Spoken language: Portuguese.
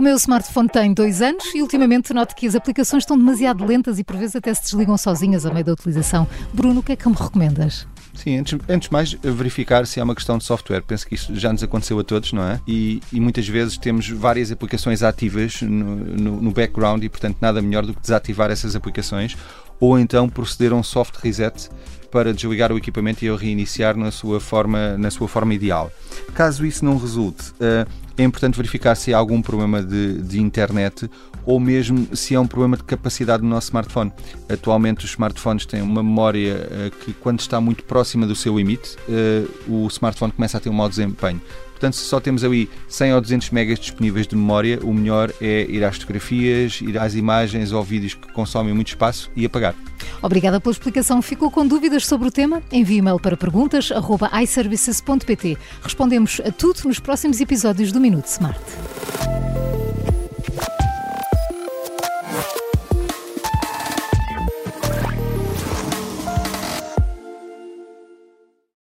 meu smartphone tem dois anos e ultimamente noto que as aplicações estão demasiado lentas e por vezes até se desligam sozinhas a meio da utilização. Bruno, o que é que me recomendas? Sim, antes, antes mais verificar se é uma questão de software. Penso que isto já nos aconteceu a todos, não é? E, e muitas vezes temos várias aplicações ativas no, no, no background e, portanto, nada melhor do que desativar essas aplicações ou então proceder a um soft reset para desligar o equipamento e o reiniciar na sua forma, na sua forma ideal. Caso isso não resulte, eh, é importante verificar se há algum problema de, de, internet ou mesmo se é um problema de capacidade do nosso smartphone. Atualmente, os smartphones têm uma memória eh, que, quando está muito próxima do seu limite, eh, o smartphone começa a ter um mau desempenho. Portanto, se só temos ali 100 ou 200 megas disponíveis de memória, o melhor é ir às fotografias, ir às imagens ou vídeos que consomem muito espaço e apagar. Obrigada pela explicação. Ficou com dúvidas sobre o tema? Envie e-mail para perguntas.iservices.pt. Respondemos a tudo nos próximos episódios do Minuto Smart.